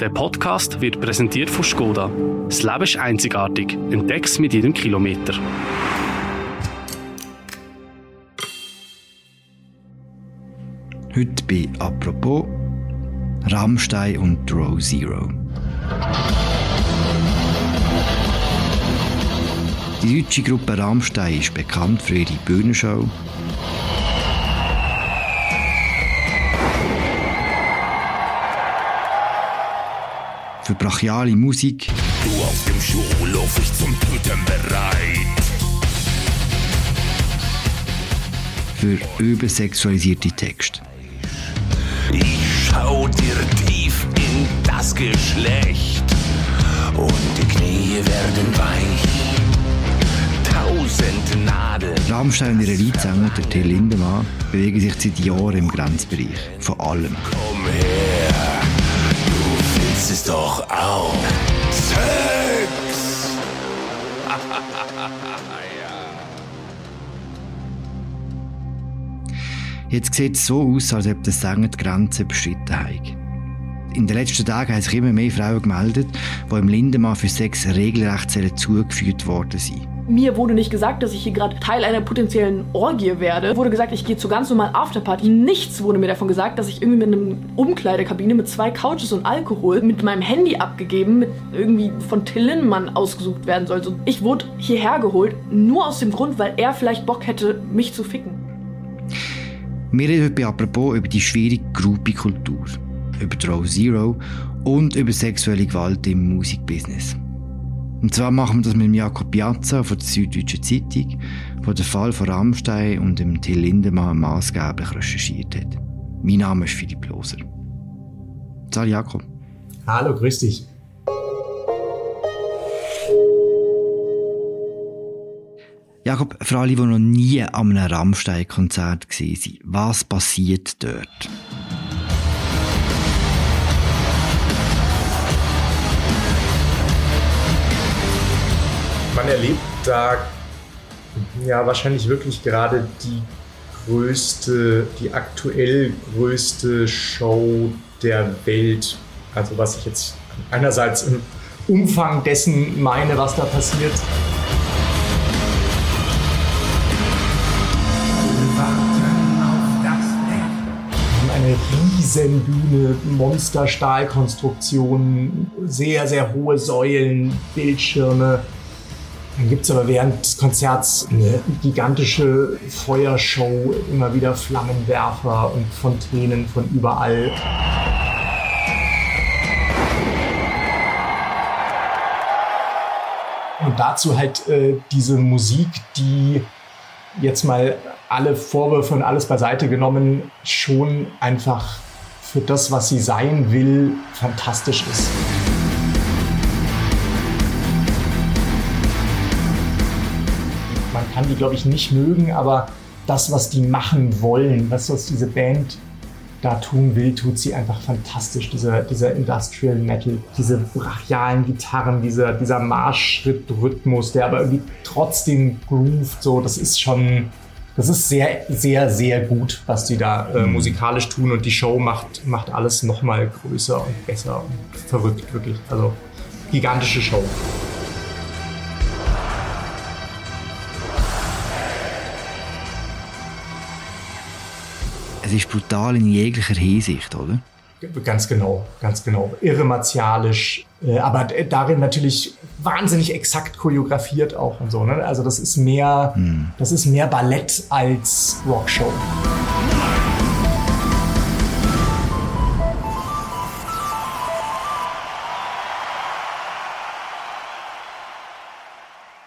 Der Podcast wird präsentiert von Skoda. Das Leben ist einzigartig. Entdeck's mit jedem Kilometer. Heute bei Apropos Rammstein und Row Zero. Die deutsche Gruppe Rammstein ist bekannt für ihre Bühnenshow, für brachiale Musik. Du auf dem Schulhof, ich zum Töten bereit. Für übersexualisierte Texte. Ich schau dir tief in das Geschlecht und die Knie werden weich. Tausend Nadeln. Rammstein und ihre Leadsänger, der Till Lindemann, bewegen sich seit Jahren im Grenzbereich. Von allem. Komm her, willst es doch auch. Sex! Jetzt sieht es so aus, als ob der Sänger die Grenze überschritten hat. In den letzten Tagen haben sich immer mehr Frauen gemeldet, die im Lindemann für Sex regelrecht zugeführt worden sind. Mir wurde nicht gesagt, dass ich hier gerade Teil einer potenziellen Orgie werde. Wurde gesagt, ich gehe zu ganz normalen Afterparty. Nichts wurde mir davon gesagt, dass ich irgendwie mit einer Umkleidekabine mit zwei Couches und Alkohol mit meinem Handy abgegeben, mit irgendwie von Till Lindemann ausgesucht werden soll. Ich wurde hierher geholt, nur aus dem Grund, weil er vielleicht Bock hätte, mich zu ficken. Wir reden heute apropos über die schwierige Groupie-Kultur, über Draw Zero und über sexuelle Gewalt im Musikbusiness. Und zwar machen wir das mit Jakob Piazza von der Süddeutschen Zeitung, der den Fall von Rammstein und dem Till Lindemann maßgeblich recherchiert hat. Mein Name ist Philipp Loser. Sali Jakob. Hallo, grüß dich. Jakob, für alle, die noch nie an einem Rammstein-Konzert waren, was passiert dort? Man erlebt da ja wahrscheinlich wirklich gerade die größte, die aktuell größte Show der Welt. Also was ich jetzt einerseits im Umfang dessen meine, was da passiert. Wir haben eine riesen Bühne, Monster-Stahlkonstruktionen, sehr, sehr hohe Säulen, Bildschirme. Dann gibt es aber während des Konzerts eine gigantische Feuershow, immer wieder Flammenwerfer und Fontänen von überall. Und dazu halt äh, diese Musik, die jetzt mal alle Vorwürfe und alles beiseite genommen, schon einfach für das, was sie sein will, fantastisch ist. Die, glaube ich, nicht mögen, aber das, was die machen wollen, das, was diese Band da tun will, tut sie einfach fantastisch. Dieser, dieser Industrial Metal, diese brachialen Gitarren, dieser, dieser Marschschrittrhythmus, der aber irgendwie trotzdem groovt, so, das ist schon, das ist sehr, sehr, sehr gut, was die da äh, musikalisch tun und die Show macht, macht alles nochmal größer und besser und verrückt, wirklich. Also, gigantische Show. Ist brutal in jeglicher Hinsicht, oder? Ganz genau, ganz genau. Irre martialisch, äh, aber darin natürlich wahnsinnig exakt choreografiert auch und so. Ne? Also das ist mehr, das ist mehr Ballett als Rockshow.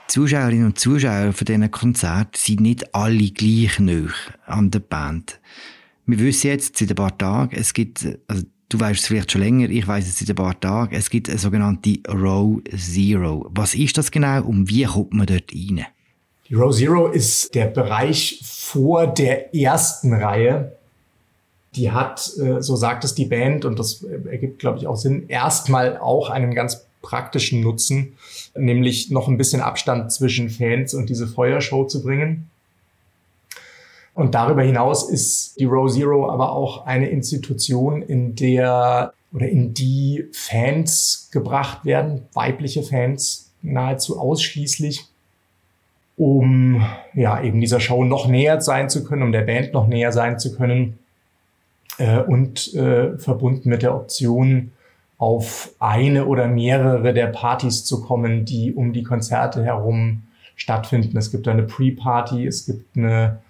Zuschauerinnen und Zuschauer von diesen Konzerten sind nicht alle gleich nah an der Band. Wir wissen jetzt seit ein paar Tagen, es gibt, also du weißt es vielleicht schon länger, ich weiß es seit ein paar Tagen, es gibt eine sogenannte Row Zero. Was ist das genau und wie kommt man dort rein? Die Row Zero ist der Bereich vor der ersten Reihe. Die hat, äh, so sagt es die Band, und das ergibt, glaube ich, auch Sinn, erstmal auch einen ganz praktischen Nutzen, nämlich noch ein bisschen Abstand zwischen Fans und diese Feuershow zu bringen. Und darüber hinaus ist die Row Zero aber auch eine Institution, in der oder in die Fans gebracht werden, weibliche Fans nahezu ausschließlich, um ja eben dieser Show noch näher sein zu können, um der Band noch näher sein zu können äh, und äh, verbunden mit der Option, auf eine oder mehrere der Partys zu kommen, die um die Konzerte herum stattfinden. Es gibt eine Pre-Party, es gibt eine,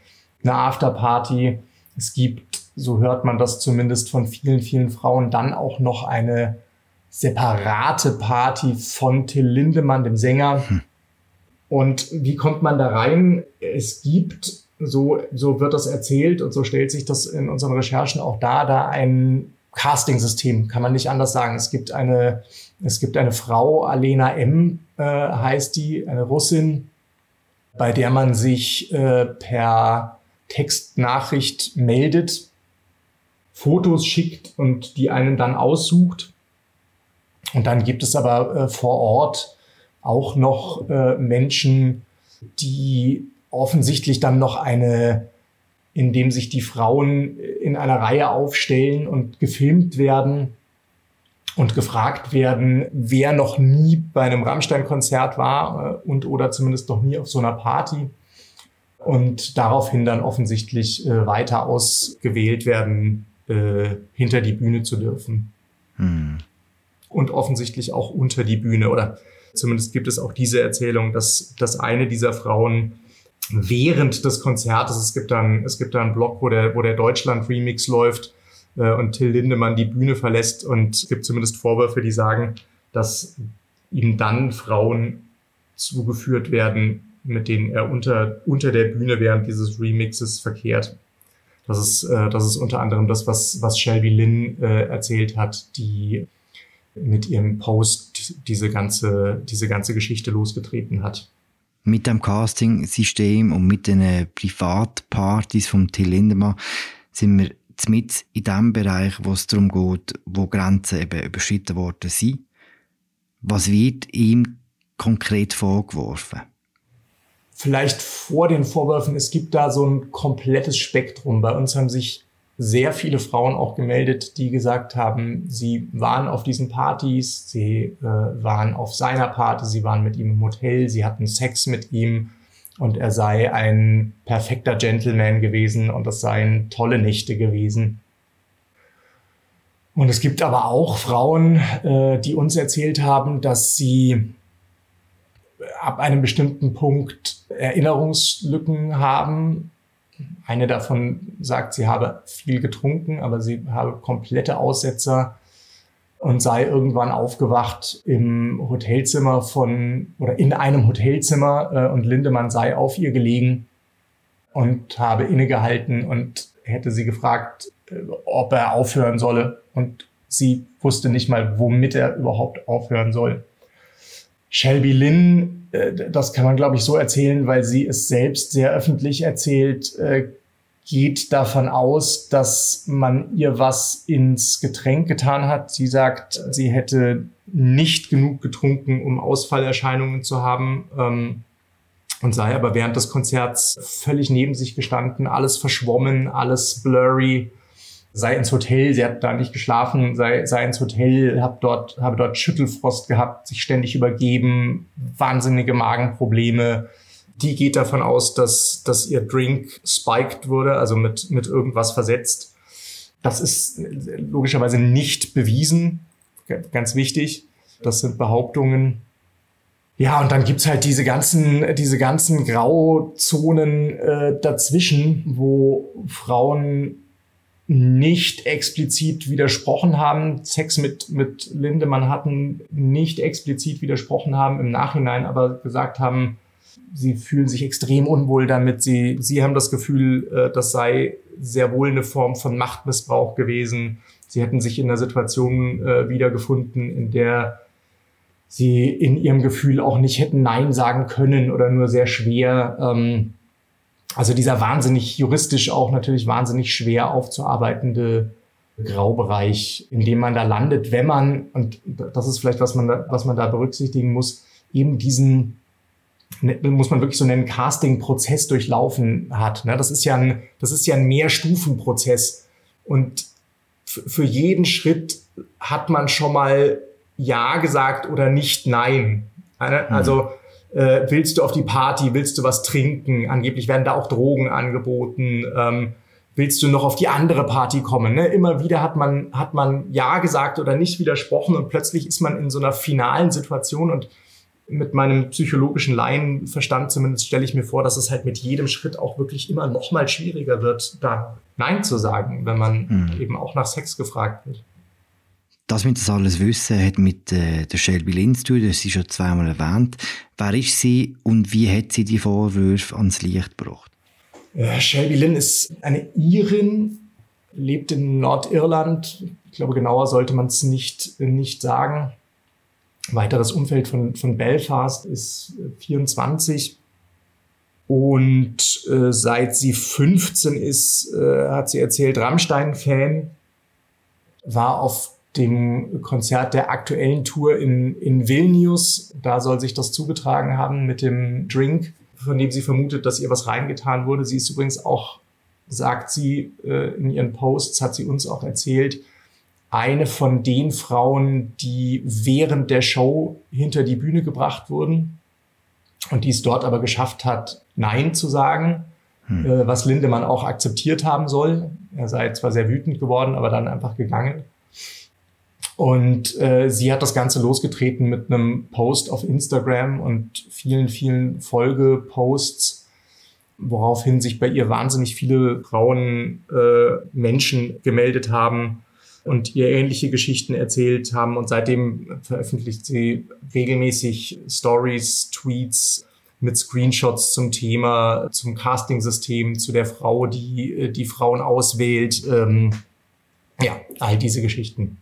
eine After-Party, es gibt, so hört man das zumindest von vielen, vielen Frauen, dann auch noch eine separate Party von Till Lindemann, dem Sänger. Hm. Und wie kommt man da rein? Es gibt, so, so wird das erzählt und so stellt sich das in unseren Recherchen auch dar, da ein Casting-System, kann man nicht anders sagen. Es gibt eine, es gibt eine Frau, Alena M. Äh, heißt die, eine Russin, bei der man sich äh, per Textnachricht meldet, Fotos schickt und die einen dann aussucht. Und dann gibt es aber äh, vor Ort auch noch äh, Menschen, die offensichtlich dann noch eine in dem sich die Frauen in einer Reihe aufstellen und gefilmt werden und gefragt werden, wer noch nie bei einem Rammstein-Konzert war äh, und oder zumindest noch nie auf so einer Party und daraufhin dann offensichtlich äh, weiter ausgewählt werden, äh, hinter die Bühne zu dürfen. Hm. Und offensichtlich auch unter die Bühne oder zumindest gibt es auch diese Erzählung, dass, dass eine dieser Frauen während des Konzertes, es gibt dann, es gibt dann einen Blog, wo der, wo der Deutschland-Remix läuft äh, und Till Lindemann die Bühne verlässt und es gibt zumindest Vorwürfe, die sagen, dass ihm dann Frauen zugeführt werden, mit denen er unter, unter der Bühne während dieses Remixes verkehrt. Das ist, äh, das ist unter anderem das, was, was Shelby Lynn äh, erzählt hat, die mit ihrem Post diese ganze, diese ganze Geschichte losgetreten hat mit dem Casting-System und mit den Privatpartys vom Till Lindemann sind wir mit in dem Bereich, wo es darum geht, wo Grenzen eben überschritten worden sind. Was wird ihm konkret vorgeworfen? Vielleicht vor den Vorwürfen, es gibt da so ein komplettes Spektrum. Bei uns haben sich sehr viele Frauen auch gemeldet, die gesagt haben, sie waren auf diesen Partys, sie äh, waren auf seiner Party, sie waren mit ihm im Hotel, sie hatten Sex mit ihm und er sei ein perfekter Gentleman gewesen und das seien tolle Nächte gewesen. Und es gibt aber auch Frauen, äh, die uns erzählt haben, dass sie ab einem bestimmten Punkt Erinnerungslücken haben eine davon sagt, sie habe viel getrunken, aber sie habe komplette Aussetzer und sei irgendwann aufgewacht im Hotelzimmer von oder in einem Hotelzimmer äh, und Lindemann sei auf ihr gelegen und habe innegehalten und hätte sie gefragt, äh, ob er aufhören solle und sie wusste nicht mal, womit er überhaupt aufhören soll. Shelby Lynn, äh, das kann man glaube ich so erzählen, weil sie es selbst sehr öffentlich erzählt, äh, geht davon aus, dass man ihr was ins Getränk getan hat. Sie sagt, sie hätte nicht genug getrunken, um Ausfallerscheinungen zu haben. Ähm, und sei aber während des Konzerts völlig neben sich gestanden, alles verschwommen, alles blurry, sei ins Hotel, sie hat da nicht geschlafen, sei, sei ins Hotel, hab dort, habe dort Schüttelfrost gehabt, sich ständig übergeben, wahnsinnige Magenprobleme. Die geht davon aus, dass, dass ihr Drink spiked wurde, also mit, mit irgendwas versetzt. Das ist logischerweise nicht bewiesen, ganz wichtig. Das sind Behauptungen. Ja, und dann gibt's halt diese ganzen, diese ganzen Grauzonen äh, dazwischen, wo Frauen nicht explizit widersprochen haben, Sex mit, mit Lindemann hatten, nicht explizit widersprochen haben, im Nachhinein aber gesagt haben, sie fühlen sich extrem unwohl damit. Sie, sie haben das Gefühl, äh, das sei sehr wohl eine Form von Machtmissbrauch gewesen. Sie hätten sich in einer Situation äh, wiedergefunden, in der sie in ihrem Gefühl auch nicht hätten Nein sagen können oder nur sehr schwer. Ähm, also dieser wahnsinnig juristisch auch natürlich wahnsinnig schwer aufzuarbeitende Graubereich, in dem man da landet, wenn man, und das ist vielleicht, was man da, was man da berücksichtigen muss, eben diesen, ne, muss man wirklich so nennen, Casting-Prozess durchlaufen hat. Ne? Das ist ja ein, das ist ja ein Mehrstufenprozess. Und für jeden Schritt hat man schon mal Ja gesagt oder nicht Nein. Also äh, willst du auf die Party, willst du was trinken? Angeblich werden da auch Drogen angeboten. Ähm, willst du noch auf die andere Party kommen? Ne? Immer wieder hat man, hat man Ja gesagt oder nicht widersprochen und plötzlich ist man in so einer finalen Situation und mit meinem psychologischen Laienverstand zumindest stelle ich mir vor, dass es halt mit jedem Schritt auch wirklich immer noch mal schwieriger wird, da Nein zu sagen, wenn man mhm. eben auch nach Sex gefragt wird. Das mit das alles Wissen hat mit äh, der Shelby Lynn zu tun, das ist schon zweimal erwähnt. Wer ist sie und wie hat sie die Vorwürfe ans Licht gebracht? Äh, Shelby Lynn ist eine Irin, lebt in Nordirland. Ich glaube, genauer sollte man es nicht, nicht sagen. Weiteres Umfeld von, von Belfast ist 24. Äh, und äh, seit sie 15 ist, äh, hat sie erzählt, Rammstein-Fan, war auf dem Konzert der aktuellen Tour in, in Vilnius. Da soll sich das zugetragen haben mit dem Drink, von dem sie vermutet, dass ihr was reingetan wurde. Sie ist übrigens auch, sagt sie äh, in ihren Posts, hat sie uns auch erzählt, eine von den Frauen, die während der Show hinter die Bühne gebracht wurden und die es dort aber geschafft hat, Nein zu sagen, hm. äh, was Lindemann auch akzeptiert haben soll. Er sei zwar sehr wütend geworden, aber dann einfach gegangen. Und äh, sie hat das Ganze losgetreten mit einem Post auf Instagram und vielen, vielen Folgeposts, woraufhin sich bei ihr wahnsinnig viele Frauen, äh, Menschen gemeldet haben und ihr ähnliche Geschichten erzählt haben. Und seitdem veröffentlicht sie regelmäßig Stories, Tweets mit Screenshots zum Thema, zum Casting-System, zu der Frau, die äh, die Frauen auswählt. Ähm, ja, all diese Geschichten.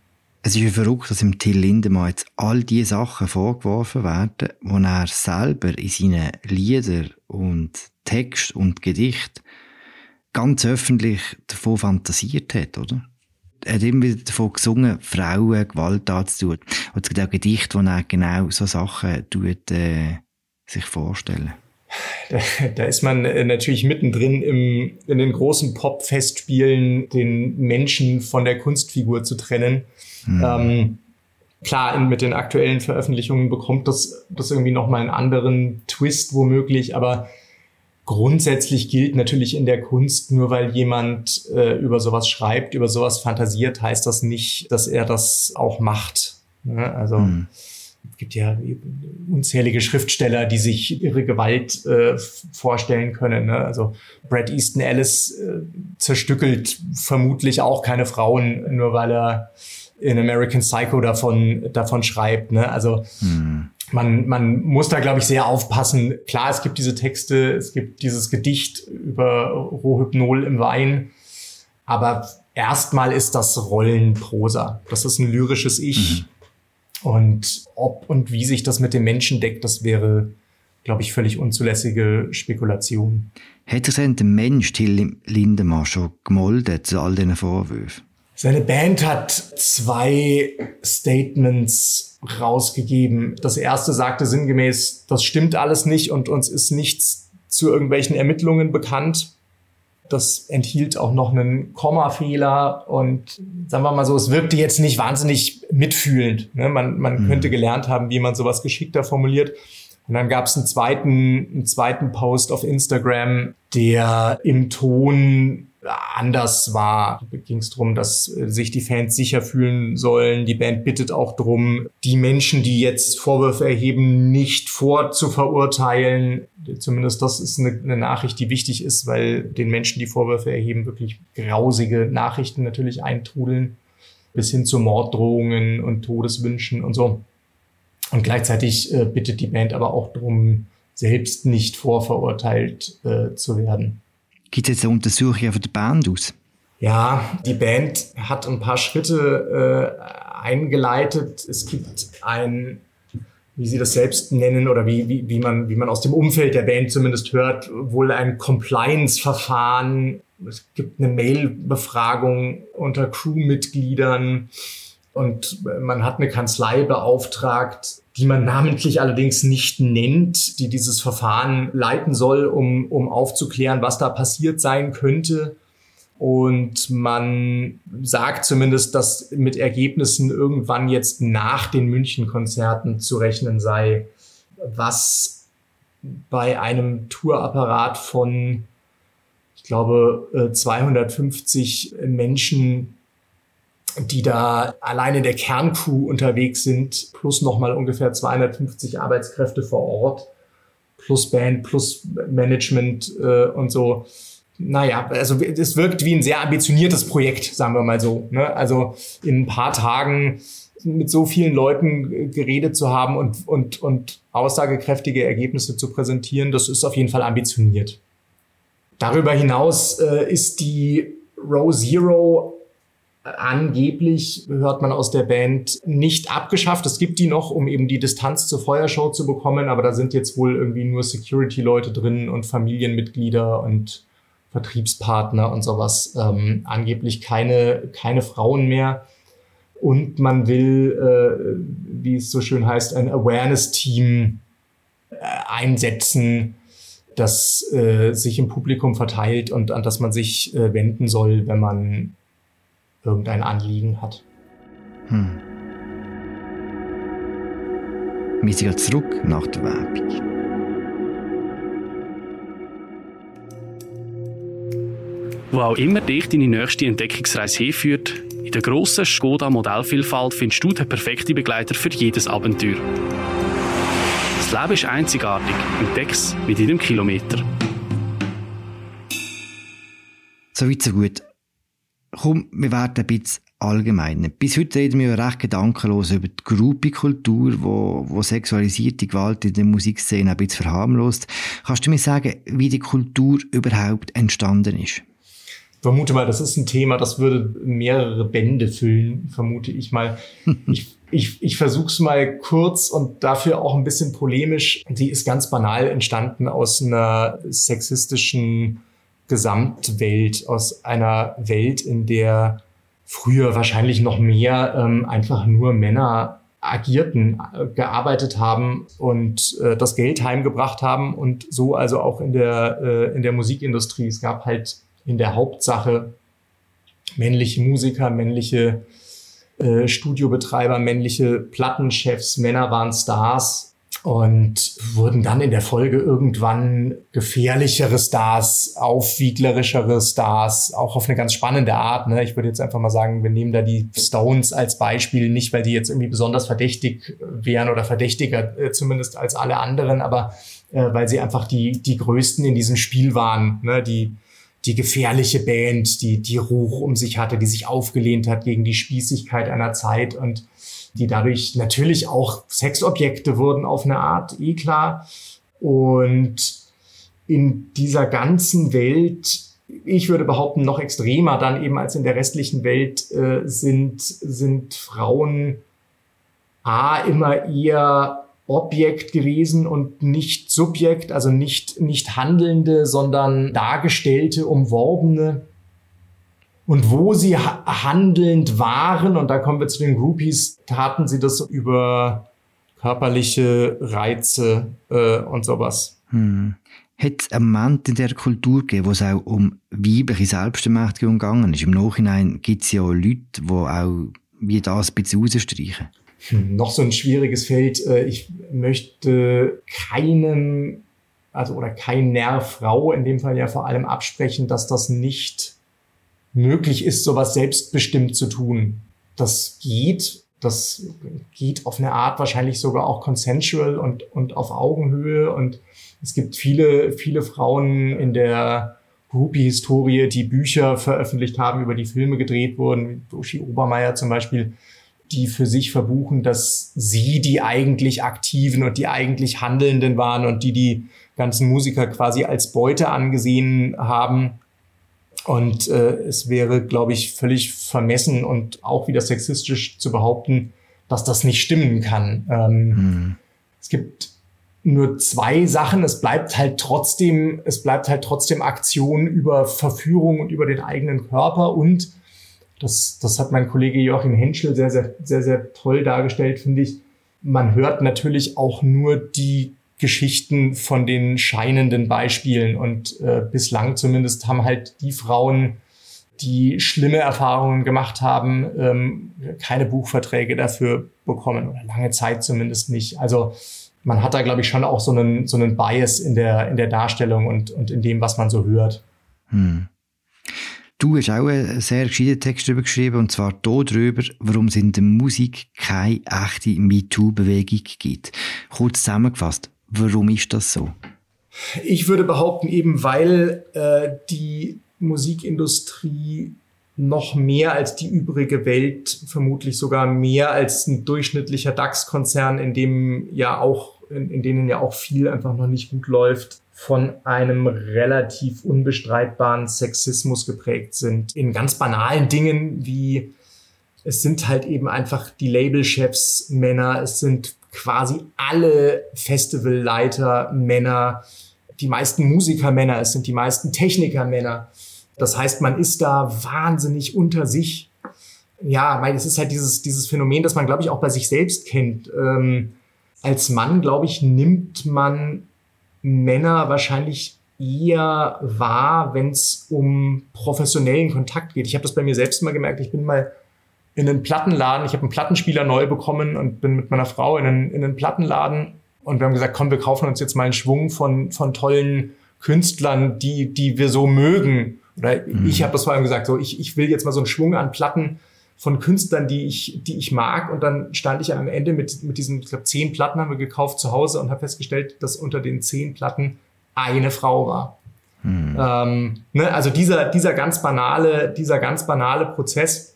Es ist ja verrückt, dass im Till Lindemann jetzt all die Sachen vorgeworfen werden, wo er selber in seinen Liedern und Text und Gedicht ganz öffentlich davon fantasiert hat, oder? Er hat immer wieder davon gesungen, Frauen Gewalt anzutun. Und es gibt auch Gedichte, wo er genau so Sachen tut, äh, sich vorstellen. Da, da ist man äh, natürlich mittendrin im, in den großen Pop-Festspielen, den Menschen von der Kunstfigur zu trennen. Mhm. Ähm, klar, mit den aktuellen Veröffentlichungen bekommt das, das irgendwie nochmal einen anderen Twist womöglich, aber grundsätzlich gilt natürlich in der Kunst, nur weil jemand äh, über sowas schreibt, über sowas fantasiert, heißt das nicht, dass er das auch macht. Ne? Also mhm. Es gibt ja unzählige Schriftsteller, die sich ihre Gewalt äh, vorstellen können. Ne? Also Brad Easton Ellis äh, zerstückelt vermutlich auch keine Frauen, nur weil er in American Psycho davon, davon schreibt. Ne? Also hm. man, man muss da, glaube ich, sehr aufpassen. Klar, es gibt diese Texte, es gibt dieses Gedicht über Rohhypnol im Wein, aber erstmal ist das Rollenprosa. Das ist ein lyrisches Ich. Mhm. Und ob und wie sich das mit dem Menschen deckt, das wäre, glaube ich, völlig unzulässige Spekulation. Hätte sich denn der Mensch Till Lindemann schon gemoldet zu all diesen Vorwürfen? Seine Band hat zwei Statements rausgegeben. Das erste sagte sinngemäß, das stimmt alles nicht und uns ist nichts zu irgendwelchen Ermittlungen bekannt. Das enthielt auch noch einen Kommafehler und sagen wir mal so, es wirkte jetzt nicht wahnsinnig mitfühlend. Ne? Man, man mhm. könnte gelernt haben, wie man sowas geschickter formuliert. Und dann gab es einen zweiten, einen zweiten Post auf Instagram, der im Ton anders war. Da ging es darum, dass äh, sich die Fans sicher fühlen sollen. Die Band bittet auch darum, die Menschen, die jetzt Vorwürfe erheben, nicht vorzuverurteilen. Zumindest das ist eine, eine Nachricht, die wichtig ist, weil den Menschen, die Vorwürfe erheben, wirklich grausige Nachrichten natürlich eintrudeln, bis hin zu Morddrohungen und Todeswünschen und so. Und gleichzeitig äh, bittet die Band aber auch darum, selbst nicht vorverurteilt äh, zu werden. Gibt es jetzt eine Untersuchung von der Band aus? Ja, die Band hat ein paar Schritte äh, eingeleitet. Es gibt ein, wie sie das selbst nennen oder wie, wie, wie, man, wie man aus dem Umfeld der Band zumindest hört, wohl ein Compliance-Verfahren. Es gibt eine Mail-Befragung unter Crewmitgliedern und man hat eine Kanzlei beauftragt, die man namentlich allerdings nicht nennt, die dieses Verfahren leiten soll, um, um aufzuklären, was da passiert sein könnte. Und man sagt zumindest, dass mit Ergebnissen irgendwann jetzt nach den München-Konzerten zu rechnen sei, was bei einem Tourapparat von, ich glaube, 250 äh, Menschen, die da alleine der Kerncrew unterwegs sind, plus nochmal ungefähr 250 Arbeitskräfte vor Ort, plus Band, plus Management äh, und so, naja, also es wirkt wie ein sehr ambitioniertes Projekt, sagen wir mal so. Ne? Also in ein paar Tagen mit so vielen Leuten geredet zu haben und, und, und aussagekräftige Ergebnisse zu präsentieren, das ist auf jeden Fall ambitioniert. Darüber hinaus äh, ist die Row Zero angeblich, hört man aus der Band, nicht abgeschafft. Es gibt die noch, um eben die Distanz zur Feuershow zu bekommen, aber da sind jetzt wohl irgendwie nur Security-Leute drin und Familienmitglieder und Vertriebspartner und sowas. Ähm, angeblich keine, keine Frauen mehr. Und man will, äh, wie es so schön heißt, ein Awareness-Team äh, einsetzen, das äh, sich im Publikum verteilt und an das man sich äh, wenden soll, wenn man irgendein Anliegen hat. Hm. Wir sind zurück nach der Werbung. Wo auch immer dich deine nächste Entdeckungsreise hinführt, in der grossen Skoda Modellvielfalt findest du den perfekten Begleiter für jedes Abenteuer. Das Leben ist einzigartig. Entdeck's mit jedem Kilometer. So weit, so gut. Komm, wir werden ein bisschen allgemein. Bis heute reden wir recht gedankenlos über die Gruppenkultur, wo, wo sexualisierte Gewalt in der Musikszene ein bisschen verharmlost. Kannst du mir sagen, wie die Kultur überhaupt entstanden ist? vermute mal, das ist ein Thema, das würde mehrere Bände füllen, vermute ich mal. ich ich, ich versuche es mal kurz und dafür auch ein bisschen polemisch. Die ist ganz banal entstanden aus einer sexistischen Gesamtwelt, aus einer Welt, in der früher wahrscheinlich noch mehr ähm, einfach nur Männer agierten, äh, gearbeitet haben und äh, das Geld heimgebracht haben und so also auch in der, äh, in der Musikindustrie. Es gab halt in der Hauptsache männliche Musiker, männliche äh, Studiobetreiber, männliche Plattenchefs, Männer waren Stars und wurden dann in der Folge irgendwann gefährlichere Stars, aufwieglerischere Stars, auch auf eine ganz spannende Art. Ne? Ich würde jetzt einfach mal sagen, wir nehmen da die Stones als Beispiel, nicht weil die jetzt irgendwie besonders verdächtig wären oder verdächtiger äh, zumindest als alle anderen, aber äh, weil sie einfach die, die größten in diesem Spiel waren, ne? die die gefährliche Band, die, die Ruch um sich hatte, die sich aufgelehnt hat gegen die Spießigkeit einer Zeit und die dadurch natürlich auch Sexobjekte wurden auf eine Art, eh klar. Und in dieser ganzen Welt, ich würde behaupten, noch extremer dann eben als in der restlichen Welt, äh, sind, sind Frauen A immer eher Objekt gewesen und nicht Subjekt, also nicht, nicht Handelnde, sondern Dargestellte, Umworbene. Und wo sie handelnd waren, und da kommen wir zu den Groupies, taten sie das über körperliche Reize äh, und sowas. Hm. Hat es einen Moment in der Kultur gegeben, wo es auch um weibliche Selbstermächtigung gegangen ist? Im Nachhinein gibt es ja auch Leute, die auch wie das ein bisschen rausstreichen. Hm, noch so ein schwieriges Feld. Äh, ich möchte keinem, also oder keiner Frau in dem Fall ja vor allem absprechen, dass das nicht möglich ist, sowas selbstbestimmt zu tun. Das geht. Das geht auf eine Art wahrscheinlich sogar auch consensual und, und auf Augenhöhe. Und es gibt viele, viele Frauen in der Groupie-Historie, die Bücher veröffentlicht haben, über die Filme gedreht wurden. Uschi Obermeier zum Beispiel, die für sich verbuchen, dass sie die eigentlich Aktiven und die eigentlich Handelnden waren und die die ganzen Musiker quasi als Beute angesehen haben. Und äh, es wäre, glaube ich, völlig vermessen und auch wieder sexistisch zu behaupten, dass das nicht stimmen kann. Ähm, mhm. Es gibt nur zwei Sachen. Es bleibt halt trotzdem, es bleibt halt trotzdem Aktion über Verführung und über den eigenen Körper und das, das hat mein Kollege Joachim Henschel sehr, sehr, sehr, sehr toll dargestellt, finde ich. Man hört natürlich auch nur die Geschichten von den scheinenden Beispielen und äh, bislang zumindest haben halt die Frauen die schlimme Erfahrungen gemacht haben, ähm, keine Buchverträge dafür bekommen oder lange Zeit zumindest nicht. Also man hat da, glaube ich, schon auch so einen, so einen Bias in der, in der Darstellung und, und in dem, was man so hört. Hm. Du hast auch einen sehr gescheiten Text darüber geschrieben, und zwar darüber, warum es in der Musik keine echte MeToo-Bewegung gibt. Kurz zusammengefasst, warum ist das so? Ich würde behaupten, eben weil äh, die Musikindustrie noch mehr als die übrige Welt, vermutlich sogar mehr als ein durchschnittlicher DAX-Konzern, in dem ja auch, in, in denen ja auch viel einfach noch nicht gut läuft, von einem relativ unbestreitbaren Sexismus geprägt sind. In ganz banalen Dingen wie es sind halt eben einfach die Labelchefs Männer, es sind quasi alle Festivalleiter Männer, die meisten Musiker Männer, es sind die meisten Techniker Männer. Das heißt, man ist da wahnsinnig unter sich. Ja, weil es ist halt dieses, dieses Phänomen, das man, glaube ich, auch bei sich selbst kennt. Ähm, als Mann, glaube ich, nimmt man Männer wahrscheinlich eher wahr, wenn es um professionellen Kontakt geht. Ich habe das bei mir selbst immer gemerkt. Ich bin mal in einen Plattenladen, ich habe einen Plattenspieler neu bekommen und bin mit meiner Frau in einen, in einen Plattenladen und wir haben gesagt, komm, wir kaufen uns jetzt mal einen Schwung von, von tollen Künstlern, die, die wir so mögen. Oder mhm. ich habe das vor allem gesagt, so ich, ich will jetzt mal so einen Schwung an Platten von Künstlern, die ich, die ich mag. Und dann stand ich am Ende mit, mit diesen, ich glaube, zehn Platten haben wir gekauft zu Hause und habe festgestellt, dass unter den zehn Platten eine Frau war. Mhm. Ähm, ne, also dieser, dieser ganz banale, dieser ganz banale Prozess,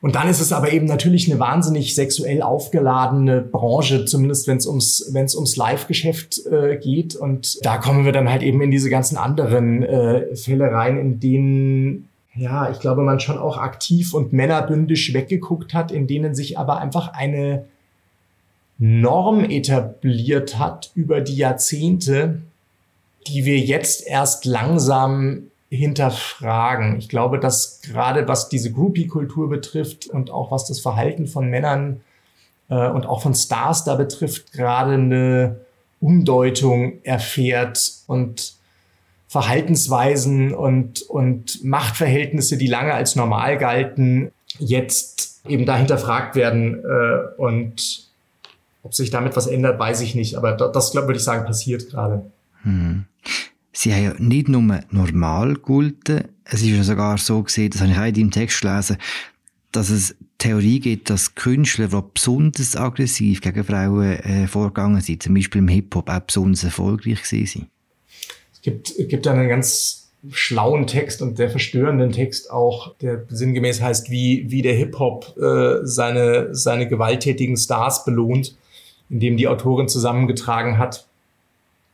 und dann ist es aber eben natürlich eine wahnsinnig sexuell aufgeladene Branche, zumindest wenn es ums, wenn es ums Live-Geschäft äh, geht. Und da kommen wir dann halt eben in diese ganzen anderen äh, Fälle rein, in denen ja, ich glaube, man schon auch aktiv und männerbündisch weggeguckt hat, in denen sich aber einfach eine Norm etabliert hat über die Jahrzehnte, die wir jetzt erst langsam hinterfragen. Ich glaube, dass gerade was diese Groupie-Kultur betrifft und auch was das Verhalten von Männern äh, und auch von Stars da betrifft, gerade eine Umdeutung erfährt und Verhaltensweisen und, und Machtverhältnisse, die lange als normal galten, jetzt eben da hinterfragt werden. Äh, und ob sich damit was ändert, weiß ich nicht. Aber das, glaube würde ich sagen, passiert gerade. Hm sie haben ja nicht nur normal gelten, es ist ja sogar so gesehen, das habe ich auch in deinem Text gelesen, dass es Theorie gibt, dass Künstler, die besonders aggressiv gegen Frauen äh, vorgegangen sind, zum Beispiel im Hip-Hop, auch besonders erfolgreich sind. Es gibt, gibt einen ganz schlauen Text und sehr verstörenden Text auch, der sinngemäß heißt, wie, wie der Hip-Hop äh, seine, seine gewalttätigen Stars belohnt, indem die Autorin zusammengetragen hat,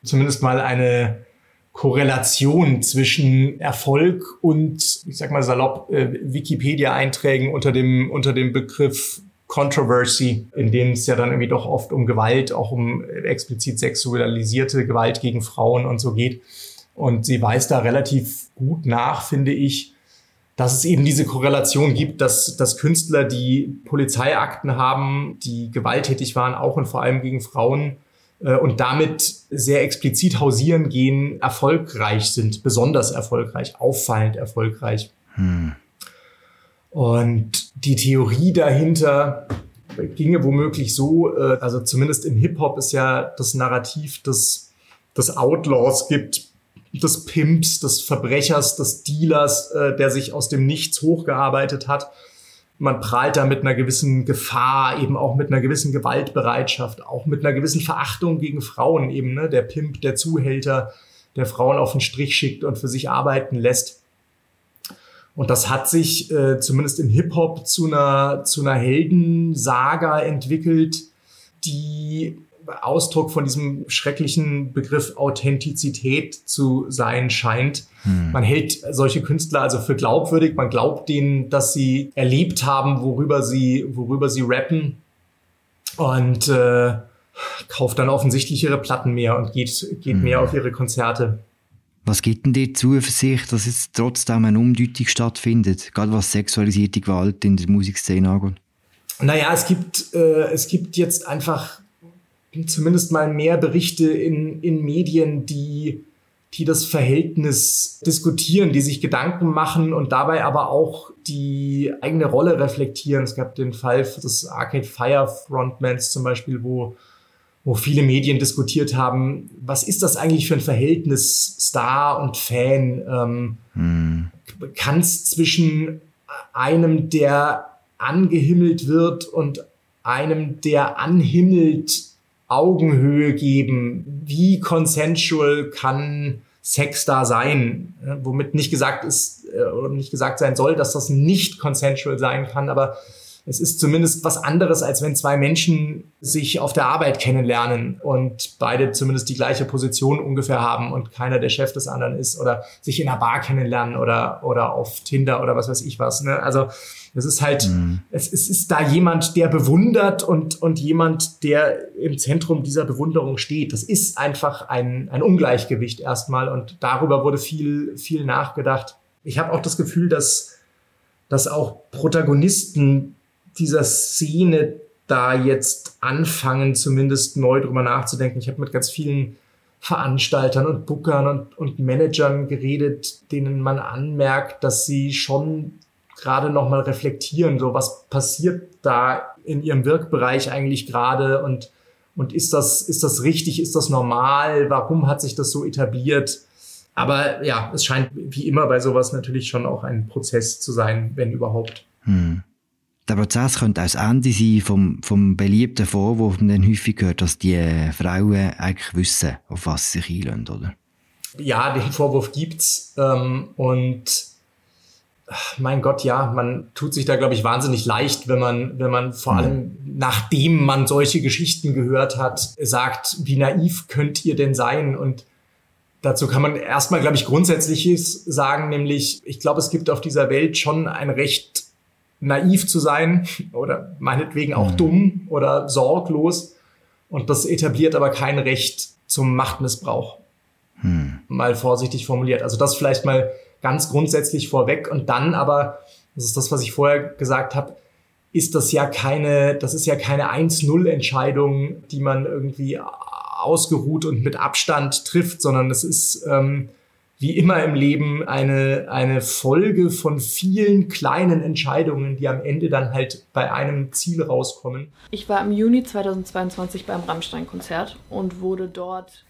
zumindest mal eine Korrelation zwischen Erfolg und, ich sag mal salopp, äh, Wikipedia-Einträgen unter dem, unter dem Begriff Controversy, in dem es ja dann irgendwie doch oft um Gewalt, auch um explizit sexualisierte Gewalt gegen Frauen und so geht. Und sie weist da relativ gut nach, finde ich, dass es eben diese Korrelation gibt, dass, dass Künstler, die Polizeiakten haben, die gewalttätig waren, auch und vor allem gegen Frauen, äh, und damit sehr explizit hausieren gehen, erfolgreich sind, besonders erfolgreich, auffallend erfolgreich. Hm. Und die Theorie dahinter ginge womöglich so, äh, also zumindest im Hip-Hop ist ja das Narrativ des, des Outlaws gibt, des Pimps, des Verbrechers, des Dealers, äh, der sich aus dem Nichts hochgearbeitet hat man prahlt da mit einer gewissen Gefahr, eben auch mit einer gewissen Gewaltbereitschaft, auch mit einer gewissen Verachtung gegen Frauen eben, ne? der Pimp, der Zuhälter, der Frauen auf den Strich schickt und für sich arbeiten lässt. Und das hat sich äh, zumindest im Hip-Hop zu einer, zu einer Heldensaga entwickelt, die Ausdruck von diesem schrecklichen Begriff Authentizität zu sein scheint. Hm. Man hält solche Künstler also für glaubwürdig. Man glaubt denen, dass sie erlebt haben, worüber sie, worüber sie rappen. Und äh, kauft dann offensichtlich ihre Platten mehr und geht, geht hm. mehr auf ihre Konzerte. Was gibt denn dir Zuversicht, dass es trotzdem eine Umdeutung stattfindet, gerade was sexualisierte Gewalt in der Musikszene angeht? Naja, es gibt, äh, es gibt jetzt einfach zumindest mal mehr Berichte in, in Medien, die, die das Verhältnis diskutieren, die sich Gedanken machen und dabei aber auch die eigene Rolle reflektieren. Es gab den Fall des Arcade Fire Frontmans zum Beispiel, wo, wo viele Medien diskutiert haben, was ist das eigentlich für ein Verhältnis Star und Fan? Ähm, hm. Kann es zwischen einem, der angehimmelt wird und einem, der anhimmelt, Augenhöhe geben? Wie consensual kann Sex da sein? Womit nicht gesagt ist äh, oder nicht gesagt sein soll, dass das nicht consensual sein kann, aber es ist zumindest was anderes, als wenn zwei Menschen sich auf der Arbeit kennenlernen und beide zumindest die gleiche Position ungefähr haben und keiner der Chef des anderen ist oder sich in einer Bar kennenlernen oder, oder auf Tinder oder was weiß ich was. Ne? Also es ist halt, mhm. es, es ist da jemand, der bewundert und, und jemand, der im Zentrum dieser Bewunderung steht. Das ist einfach ein, ein Ungleichgewicht erstmal und darüber wurde viel, viel nachgedacht. Ich habe auch das Gefühl, dass, dass auch Protagonisten dieser Szene da jetzt anfangen, zumindest neu drüber nachzudenken. Ich habe mit ganz vielen Veranstaltern und Bookern und, und Managern geredet, denen man anmerkt, dass sie schon gerade nochmal reflektieren, so was passiert da in ihrem Wirkbereich eigentlich gerade und, und ist das, ist das richtig, ist das normal, warum hat sich das so etabliert? Aber ja, es scheint wie immer bei sowas natürlich schon auch ein Prozess zu sein, wenn überhaupt. Hm. Der Prozess könnte auch das Ende sein vom, vom beliebten Vorwurf, den man häufig hört, dass die Frauen eigentlich wissen, auf was sie sich einlösen, oder? Ja, den Vorwurf gibt's. Ähm, und mein Gott, ja, man tut sich da, glaube ich, wahnsinnig leicht, wenn man, wenn man vor allem, nachdem man solche Geschichten gehört hat, sagt, wie naiv könnt ihr denn sein? Und dazu kann man erstmal, glaube ich, Grundsätzliches sagen, nämlich, ich glaube, es gibt auf dieser Welt schon ein Recht naiv zu sein oder meinetwegen auch mhm. dumm oder sorglos. Und das etabliert aber kein Recht zum Machtmissbrauch. Mhm. Mal vorsichtig formuliert. Also das vielleicht mal ganz grundsätzlich vorweg. Und dann aber, das ist das, was ich vorher gesagt habe, ist das ja keine, das ist ja keine 1-0-Entscheidung, die man irgendwie ausgeruht und mit Abstand trifft, sondern es ist ähm, wie immer im Leben eine, eine Folge von vielen kleinen Entscheidungen, die am Ende dann halt bei einem Ziel rauskommen. Ich war im Juni 2022 beim Rammstein-Konzert und wurde dort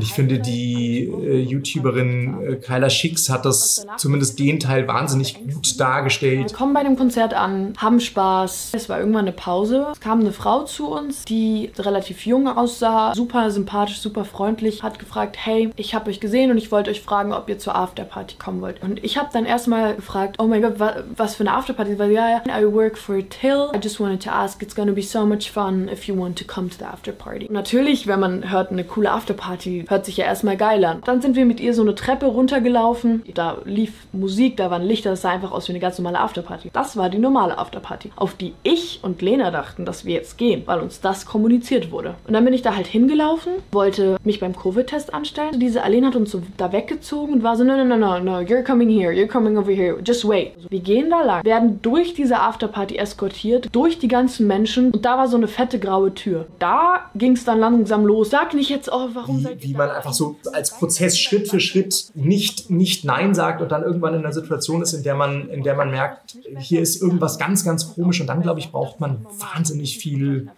ich finde, die äh, YouTuberin äh, Kyla Schicks hat das zumindest den Teil wahnsinnig gut dargestellt. Wir kommen bei dem Konzert an, haben Spaß. Es war irgendwann eine Pause. Es kam eine Frau zu uns, die relativ jung aussah, super sympathisch, super freundlich, hat gefragt, hey, ich habe euch gesehen und ich wollte euch fragen, ob ihr zur Afterparty kommen wollt. Und ich habe dann erstmal gefragt, oh mein Gott, wa was für eine Afterparty? Weil ja, I work for Till. I just wanted to ask, it's gonna be so much fun if you want to come to the Afterparty. Und natürlich, wenn man hört, eine coole Afterparty, Party. Hört sich ja erstmal geil an. Dann sind wir mit ihr so eine Treppe runtergelaufen. Da lief Musik, da waren Lichter, das sah einfach aus wie eine ganz normale Afterparty. Das war die normale Afterparty, auf die ich und Lena dachten, dass wir jetzt gehen, weil uns das kommuniziert wurde. Und dann bin ich da halt hingelaufen, wollte mich beim Covid-Test anstellen. Diese Alene hat uns so da weggezogen und war so, no, no, no, no, no, you're coming here, you're coming over here, just wait. Also wir gehen da lang, werden durch diese Afterparty eskortiert, durch die ganzen Menschen und da war so eine fette graue Tür. Da ging es dann langsam los. Sag nicht jetzt, oh, warum seid wie man einfach so als Prozess Schritt für Schritt nicht, nicht Nein sagt und dann irgendwann in einer Situation ist, in der man, in der man merkt, hier ist irgendwas ganz, ganz komisch und dann, glaube ich, braucht man wahnsinnig viel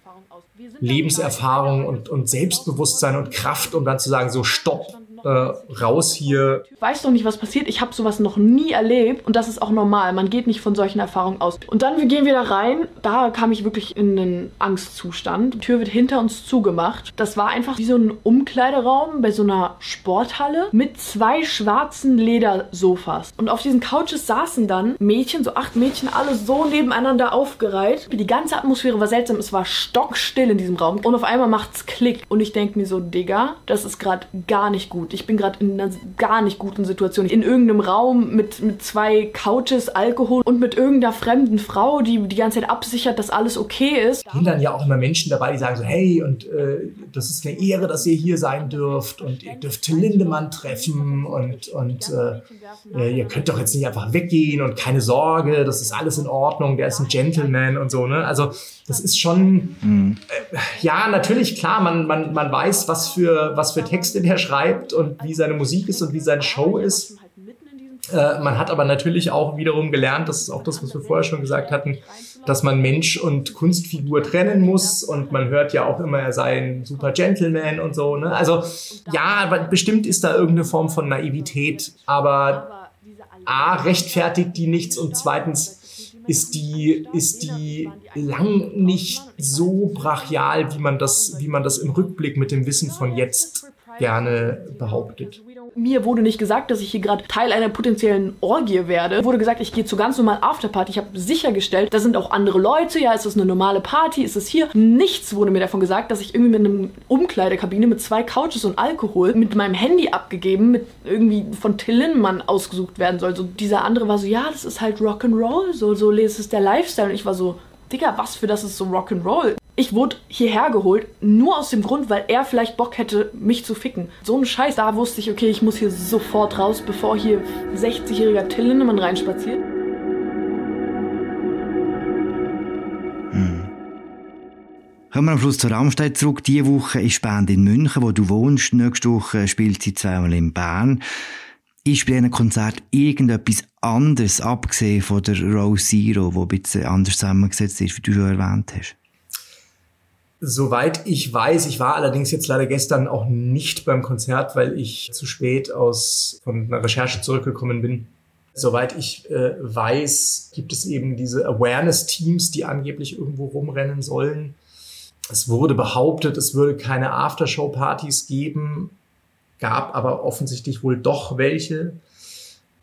Lebenserfahrung und, und Selbstbewusstsein und Kraft, um dann zu sagen, so stopp, äh, raus hier. Ich weiß doch nicht, was passiert. Ich habe sowas noch nie erlebt und das ist auch normal. Man geht nicht von solchen Erfahrungen aus. Und dann gehen wir da rein. Da kam ich wirklich in einen Angstzustand. Die Tür wird hinter uns zugemacht. Das war einfach wie so ein Umkleideraum bei so einer Sporthalle mit zwei schwarzen Ledersofas. Und auf diesen Couches saßen dann Mädchen, so acht Mädchen, alle so nebeneinander aufgereiht. Die ganze Atmosphäre war seltsam. Es war stockstill in diesem Raum. Und auf einmal macht's Klick. Und ich denke mir so, Digga, das ist gerade gar nicht gut. Ich bin gerade in einer gar nicht guten Situation. In irgendeinem Raum mit, mit zwei Couches, Alkohol und mit irgendeiner fremden Frau, die die ganze Zeit absichert, dass alles okay ist. Da dann ja auch immer Menschen dabei, die sagen so, hey, und äh, das ist eine Ehre, dass ihr hier sein dürft und ihr dürft Lindemann treffen und, und äh, äh, ihr könnt doch jetzt nicht einfach weggehen und keine Sorge, das ist alles in Ordnung, der ist ein Gentleman und so. Ne? Also das ist schon, mhm. äh, ja, natürlich klar, man, man, man weiß, was für, was für Texte der schreibt und wie seine Musik ist und wie seine Show ist. Äh, man hat aber natürlich auch wiederum gelernt, das ist auch das, was wir vorher schon gesagt hatten, dass man Mensch und Kunstfigur trennen muss und man hört ja auch immer, er sei ein super Gentleman und so. Ne? Also ja, bestimmt ist da irgendeine Form von Naivität, aber A, rechtfertigt die nichts und zweitens ist die, ist die lang nicht so brachial, wie man das, wie man das im Rückblick mit dem Wissen von jetzt gerne behauptet. Mir wurde nicht gesagt, dass ich hier gerade Teil einer potenziellen Orgie werde. Wurde gesagt, ich gehe zu ganz normalen Afterparty. Ich habe sichergestellt, da sind auch andere Leute. Ja, ist das eine normale Party? Ist es hier? Nichts wurde mir davon gesagt, dass ich irgendwie mit einem Umkleidekabine mit zwei Couches und Alkohol mit meinem Handy abgegeben, mit irgendwie von Till Lindemann ausgesucht werden soll. So dieser andere war so, ja, das ist halt Rock'n'Roll. So, so ist es der Lifestyle. Und ich war so, Digga, was für das ist so Rock'n'Roll? Ich wurde hierher geholt, nur aus dem Grund, weil er vielleicht Bock hätte, mich zu ficken. So ein Scheiß. Da wusste ich, okay, ich muss hier sofort raus, bevor hier 60-jähriger Till Lindemann reinspaziert. Hm. Kommen wir am Schluss zu Rammstein zurück. Diese Woche ist Band in München, wo du wohnst. Nächste Woche spielt sie zweimal in Bern. Ist bei einem Konzert irgendetwas anderes, abgesehen von der Rose Zero, wo ein bisschen anders zusammengesetzt ist, wie du schon erwähnt hast? Soweit ich weiß, ich war allerdings jetzt leider gestern auch nicht beim Konzert, weil ich zu spät aus von einer Recherche zurückgekommen bin. Soweit ich äh, weiß, gibt es eben diese Awareness-Teams, die angeblich irgendwo rumrennen sollen. Es wurde behauptet, es würde keine Aftershow-Partys geben, gab aber offensichtlich wohl doch welche.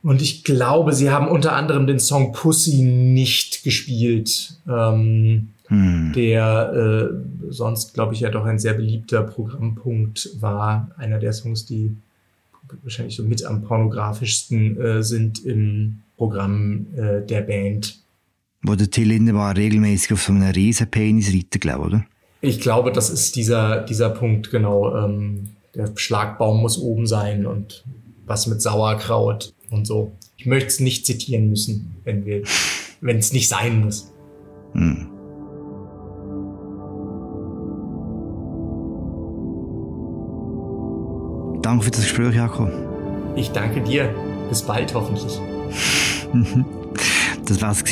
Und ich glaube, sie haben unter anderem den Song Pussy nicht gespielt. Ähm, hm. der äh, sonst, glaube ich, ja doch ein sehr beliebter Programmpunkt war. Einer der Songs, die wahrscheinlich so mit am pornografischsten äh, sind im Programm äh, der Band. Wo der Till Lindemann regelmäßig auf so einem riesen Penis reitet, glaube oder? Ich glaube, das ist dieser, dieser Punkt, genau. Ähm, der Schlagbaum muss oben sein und was mit Sauerkraut und so. Ich möchte es nicht zitieren müssen, wenn wir, wenn es nicht sein muss. Hm. Danke für das Gespräch, Jakob. Ich danke dir. Bis bald hoffentlich. das war es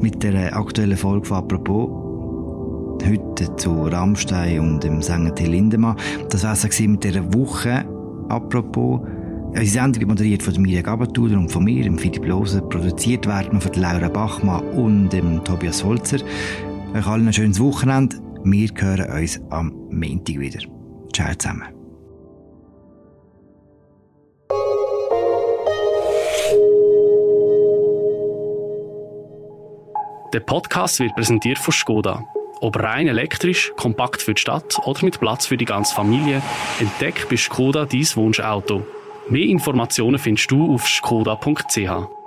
mit der aktuellen Folge von «Apropos». Heute zu Rammstein und dem Sänger Till Lindemann. Das war es mit dieser Woche «Apropos». Die Sendung moderiert von Mirja Gabatuder und von mir, dem Philipp Lose. Produziert werden von Laura Bachmann und dem Tobias Holzer. Euch allen ein schönes Wochenende. Wir hören uns am Montag wieder. Ciao zusammen. Der Podcast wird präsentiert von Skoda. Ob rein elektrisch, kompakt für die Stadt oder mit Platz für die ganze Familie, entdeck bei Skoda dein Wunschauto. Mehr Informationen findest du auf skoda.ch.